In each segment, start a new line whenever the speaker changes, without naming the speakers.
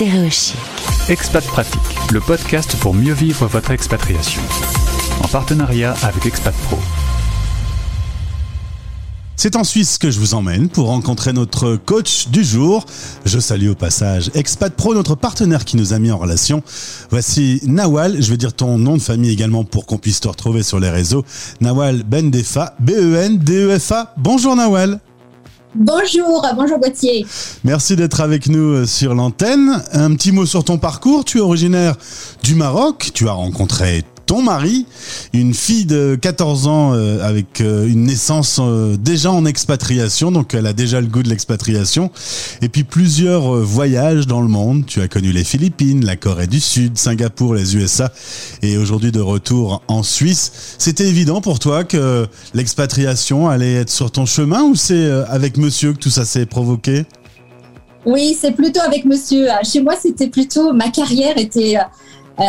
Stéréochic.
Expat Pratique, le podcast pour mieux vivre votre expatriation. En partenariat avec Expat Pro.
C'est en Suisse que je vous emmène pour rencontrer notre coach du jour. Je salue au passage Expat Pro, notre partenaire qui nous a mis en relation. Voici Nawal, je vais dire ton nom de famille également pour qu'on puisse te retrouver sur les réseaux. Nawal Bendefa, B-E-N-D-E-F-A. Bonjour Nawal.
Bonjour, bonjour Gauthier.
Merci d'être avec nous euh, sur l'antenne. Un petit mot sur ton parcours. Tu es originaire du Maroc. Tu as rencontré ton mari, une fille de 14 ans euh, avec euh, une naissance euh, déjà en expatriation, donc elle a déjà le goût de l'expatriation, et puis plusieurs voyages dans le monde. Tu as connu les Philippines, la Corée du Sud, Singapour, les USA, et aujourd'hui de retour en Suisse. C'était évident pour toi que l'expatriation allait être sur ton chemin ou c'est avec monsieur que tout ça s'est provoqué?
Oui, c'est plutôt avec monsieur. Chez moi, c'était plutôt ma carrière était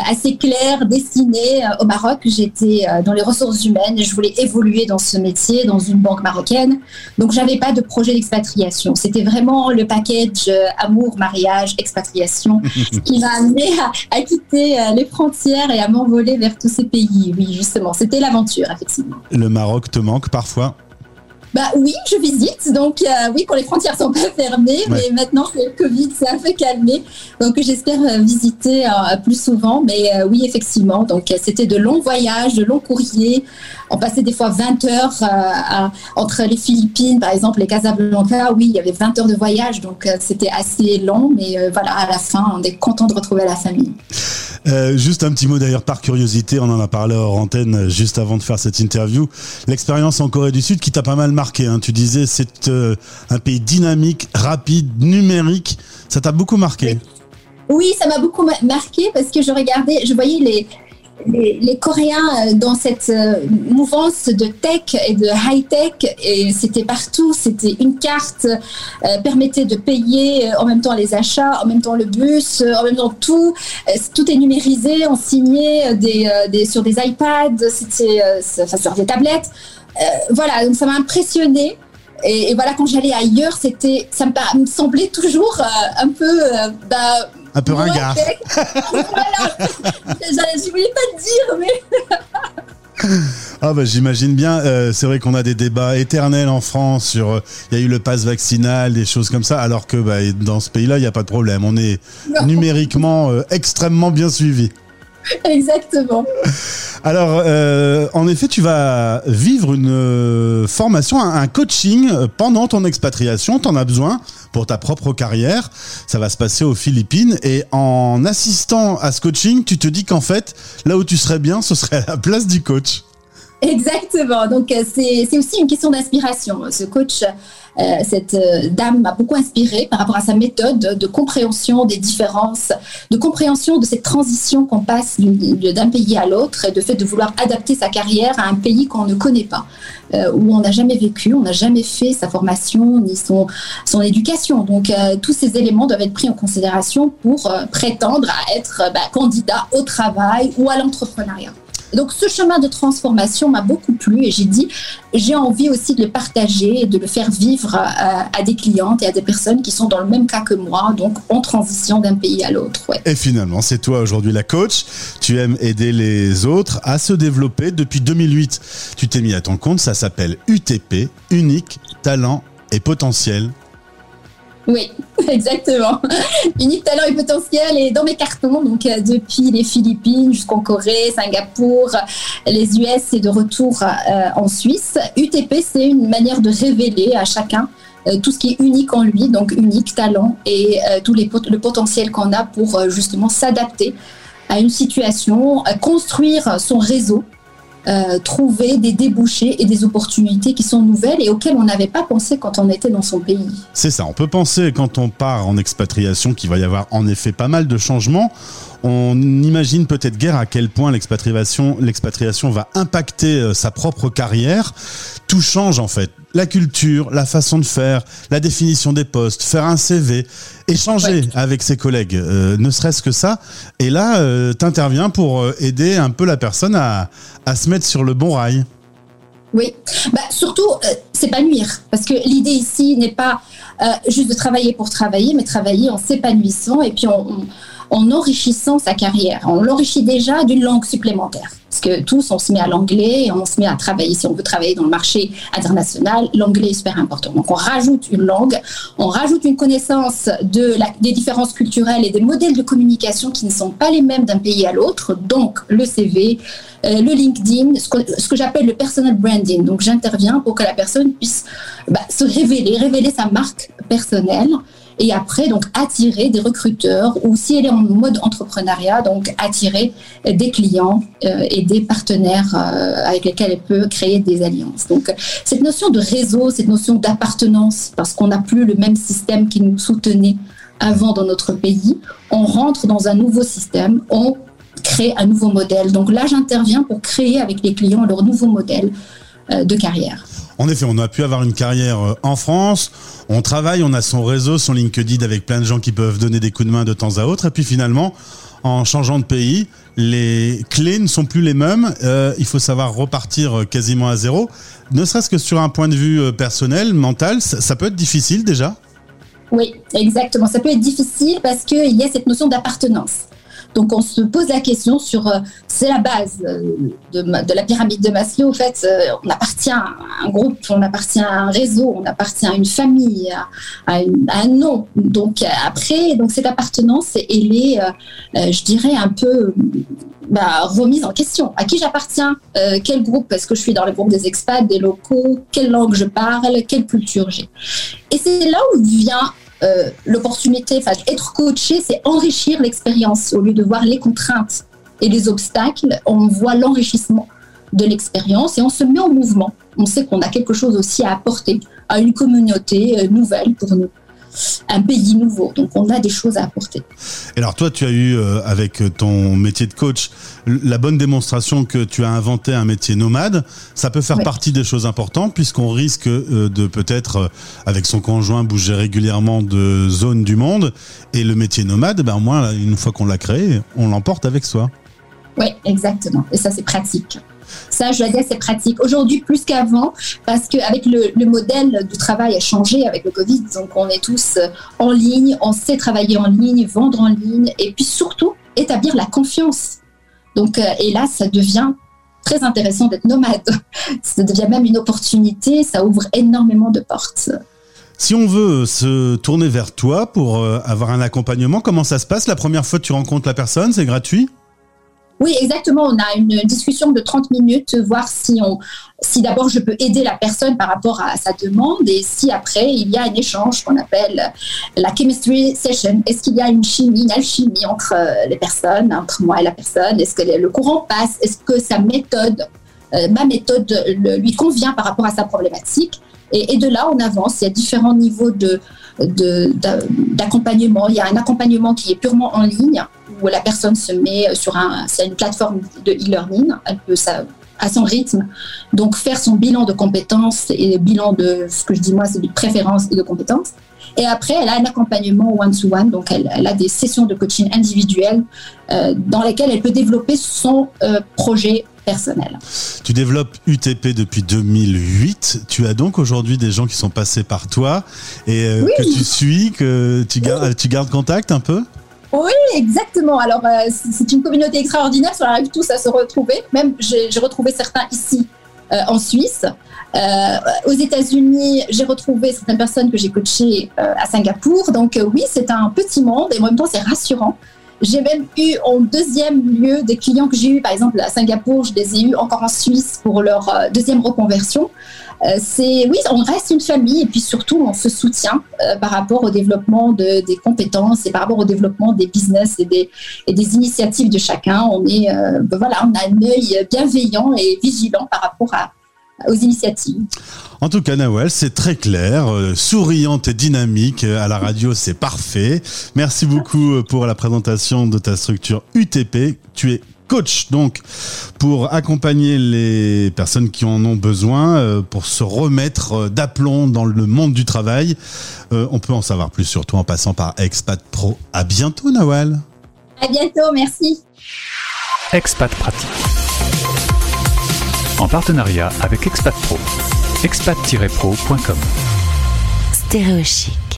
assez clair, destiné euh, au Maroc. J'étais euh, dans les ressources humaines et je voulais évoluer dans ce métier, dans une banque marocaine. Donc, j'avais pas de projet d'expatriation. C'était vraiment le package amour, mariage, expatriation qui m'a amené à, quitter les frontières et à m'envoler vers tous ces pays. Oui, justement, c'était l'aventure, effectivement.
Le Maroc te manque parfois?
Bah oui, je visite. Donc euh, oui, quand les frontières sont pas fermées, mais maintenant que le Covid s'est un peu calmé, donc j'espère euh, visiter euh, plus souvent. Mais oui, effectivement, donc c'était de longs voyages, de longs courriers. On passait des fois 20 heures entre les Philippines, par exemple, et Casablanca. Oui, il y avait 20 heures de voyage, donc c'était assez long. Mais voilà, à la fin, on est content de retrouver la famille.
Euh, juste un petit mot d'ailleurs par curiosité, on en a parlé hors antenne euh, juste avant de faire cette interview. L'expérience en Corée du Sud qui t'a pas mal marqué. Hein. Tu disais c'est euh, un pays dynamique, rapide, numérique. Ça t'a beaucoup marqué.
Oui, ça m'a beaucoup marqué parce que je regardais, je voyais les, les, Coréens euh, dans cette euh, mouvance de tech et de high-tech, et c'était partout, c'était une carte, euh, permettait de payer en même temps les achats, en même temps le bus, en même temps tout. tout est numérisé, on signait sur des iPads, c'était sur des tablettes. voilà, donc ça m'a impressionné. Et, voilà, quand j'allais ailleurs, c'était, ça me, semblait toujours un peu, bah,
un peu ringard.
voilà. Je voulais pas te dire, mais.
Ah bah j'imagine bien. Euh, c'est vrai qu'on a des débats éternels en France sur. Euh, il y a eu le pass vaccinal, des choses comme ça, alors que bah, dans ce pays-là, il n'y a pas de problème. On est numériquement euh, extrêmement bien suivi.
Exactement.
Alors, euh, en effet, tu vas vivre une euh, formation, un, coaching euh, pendant ton expatriation. Tu en as besoin pour ta propre carrière. Ça va se passer aux Philippines. Et en assistant à ce coaching, tu te dis qu'en fait, là où tu serais bien, ce serait à la place du coach.
Exactement. Donc, c'est aussi une question d'inspiration. Ce coach euh, cette euh, dame m'a beaucoup inspirée par rapport à sa méthode de compréhension des différences, de compréhension de cette transition qu'on passe d'un pays à l'autre et de fait de vouloir adapter sa carrière à un pays qu'on ne connaît pas, euh, où on n'a jamais vécu, on n'a jamais fait sa formation ni son, son éducation. Donc tous ces éléments doivent être pris en considération pour prétendre à être bah, candidat au travail ou à l'entrepreneuriat. Donc ce chemin de transformation m'a beaucoup plu et j'ai dit, j'ai envie aussi de le partager et de le faire vivre à, des clientes et à des personnes qui sont dans le même cas que moi, donc en transition d'un pays à l'autre.
Et finalement, c'est toi aujourd'hui la coach. Tu aimes aider les autres à se développer. Depuis 2008, tu t'es mis à ton compte. Ça s'appelle UTP, Unique Talent et Potentiel.
Oui, exactement. Unique talent et potentiel est dans mes cartons, donc euh, depuis les Philippines jusqu'en Corée, Singapour, les US et de retour euh, en Suisse. UTP, c'est une manière de révéler à chacun euh, tout ce qui est unique en lui, donc unique talent et tout le potentiel qu'on a pour justement s'adapter à une situation, construire son réseau euh, trouver des débouchés et des opportunités qui sont nouvelles et auxquelles on n'avait pas pensé quand on était dans son pays.
C'est ça, on peut penser quand on part en expatriation qu'il va y avoir en effet pas mal de changements. On imagine peut-être guère à quel point l'expatriation, va impacter euh, sa propre carrière. Tout change en fait. La culture, la façon de faire, la définition des postes, faire un CV, échanger avec ses collègues, euh, ne serait-ce que ça. Et là, euh, tu interviens pour aider un peu la personne à, à se mettre sur le bon rail.
Oui, bah, surtout s'épanouir, parce que l'idée ici n'est pas juste de travailler pour travailler, mais travailler en s'épanouissant et puis en enrichissant sa carrière. On l'enrichit déjà d'une langue supplémentaire. Parce que tous, on se met à l'anglais et on se met à travailler. Si on veut travailler dans le marché international, l'anglais est super important. Donc, on rajoute une langue, on rajoute une connaissance des différences culturelles et des modèles de communication qui ne sont pas les mêmes d'un pays à l'autre. Donc, le CV, euh, le LinkedIn, ce que, ce que j'appelle le personal branding. Donc, j'interviens pour que la personne puisse bah, se révéler, révéler sa marque personnelle et après donc attirer des recruteurs ou si elle est en mode entrepreneuriat, donc attirer des clients euh, et des partenaires euh, avec lesquels elle peut créer des alliances. Donc cette notion de réseau, cette notion d'appartenance, parce qu'on n'a plus le même système qui nous soutenait avant dans notre pays, on rentre dans un nouveau système, on crée un nouveau modèle. Donc là, j'interviens pour créer avec les clients leur nouveau modèle euh, de carrière.
En effet, on a pu avoir une carrière euh, en France, on travaille, on a son réseau, son LinkedIn avec plein de gens qui peuvent donner des coups de main de temps à autre, et puis finalement, en changeant de pays, les clés ne sont plus les mêmes. Euh, il faut savoir repartir euh, quasiment à zéro. Ne serait-ce que sur un point de vue personnel, mental, ça peut être difficile déjà?
Oui, exactement. Ça peut être difficile parce qu'il y a cette notion d'appartenance. Donc on se pose la question sur, euh, c'est la base euh, de, la pyramide de Maslow, en fait, euh, on appartient à un groupe, on appartient à un réseau, on appartient à une famille, à, un nom. Donc après, cette appartenance, elle est, je dirais, un peu bah, remise en question. À qui j'appartiens Quel groupe Est-ce que je suis dans le groupe des expats, des locaux Quelle langue je parle Quelle culture j'ai Et c'est là où vient euh, l'opportunité, enfin, être coaché, c'est enrichir l'expérience. Au lieu de voir les contraintes et les obstacles, on voit l'enrichissement de l'expérience et on se met en mouvement. On sait qu'on a quelque chose aussi à apporter à une communauté euh, nouvelle pour nous un pays nouveau. Donc on a des choses à apporter.
Et alors toi, tu as eu euh, avec ton métier de coach la bonne démonstration que tu as inventé un métier nomade. Ça peut faire partie des choses importantes puisqu'on risque euh, de peut-être euh, avec son conjoint bouger régulièrement de zone du monde. Et le métier nomade, ben au moins une fois qu'on l'a créé, on l'emporte avec soi.
Oui, exactement. Et ça c'est pratique. Ça, je dois dire, c'est pratique. Aujourd'hui, plus qu'avant, parce qu'avec le, le modèle du travail a changé avec le Covid. Donc, on est tous euh, en ligne, on sait travailler en ligne, vendre en ligne, et puis surtout, établir la confiance. Donc, euh, et là, ça devient très intéressant d'être nomade. Ça devient même une opportunité, ça ouvre énormément de portes.
Si on veut se tourner vers toi pour euh, avoir un accompagnement, comment ça se passe? La première fois que tu rencontres la personne, c'est gratuit?
Oui, exactement. On a une discussion de 30 minutes, voir si si d'abord je peux aider la personne par rapport à sa demande et si après il y a un échange qu'on appelle la chemistry session. Est-ce qu'il y a une chimie, une alchimie entre les personnes, entre moi et la personne? Est-ce que le courant passe? Est-ce que sa méthode, euh, ma méthode lui convient par rapport à sa problématique? Et, de là, on avance. Il y a différents niveaux de, d'accompagnement. Il y a un accompagnement qui est purement en ligne, où la personne se met sur un, une plateforme de e-learning. Elle peut ça, à son rythme. Donc, faire son bilan de compétences et bilan de ce que je dis moi, c'est de préférences et de compétences. Et après, elle a un accompagnement one-to-one, donc elle, a des sessions de coaching individuelles euh, dans lesquelles elle peut développer son euh, projet personnel.
Tu développes UTP depuis 2008. Tu as donc aujourd'hui des gens qui sont passés par toi et euh, que tu suis, que tu gardes, tu gardes contact un peu?
Oui, exactement. Alors, euh, c'est une communauté extraordinaire. On arrive tous à se retrouver. Même, j'ai retrouvé certains ici euh, en Suisse. aux États-Unis, j'ai retrouvé certaines personnes que j'ai coachées à Singapour. Donc, oui, c'est un petit monde et en même temps, c'est rassurant j'ai même eu en deuxième lieu des clients que j'ai eu, par exemple à Singapour, je les ai eu encore en Suisse pour leur euh, deuxième reconversion. Euh, c'est oui, on reste une famille et puis surtout on se soutient euh, par rapport au développement de, des compétences et par rapport au développement des business et des, et des initiatives de chacun. On est ben voilà, on a un œil bienveillant et vigilant par rapport à, aux initiatives.
En tout cas, Nawel, c'est très clair, euh, souriante et dynamique. À la radio, c'est parfait. Merci beaucoup euh, pour la présentation de ta structure UTP. Tu es coach donc pour accompagner les personnes qui en ont besoin euh, pour se remettre d'aplomb dans le monde du travail. on peut en savoir plus sur toi en passant par Expat Pro. À bientôt Nawel.
À bientôt, merci.
Expat Pratique en partenariat avec Expat Pro. expat-pro.com.
Stéréochic.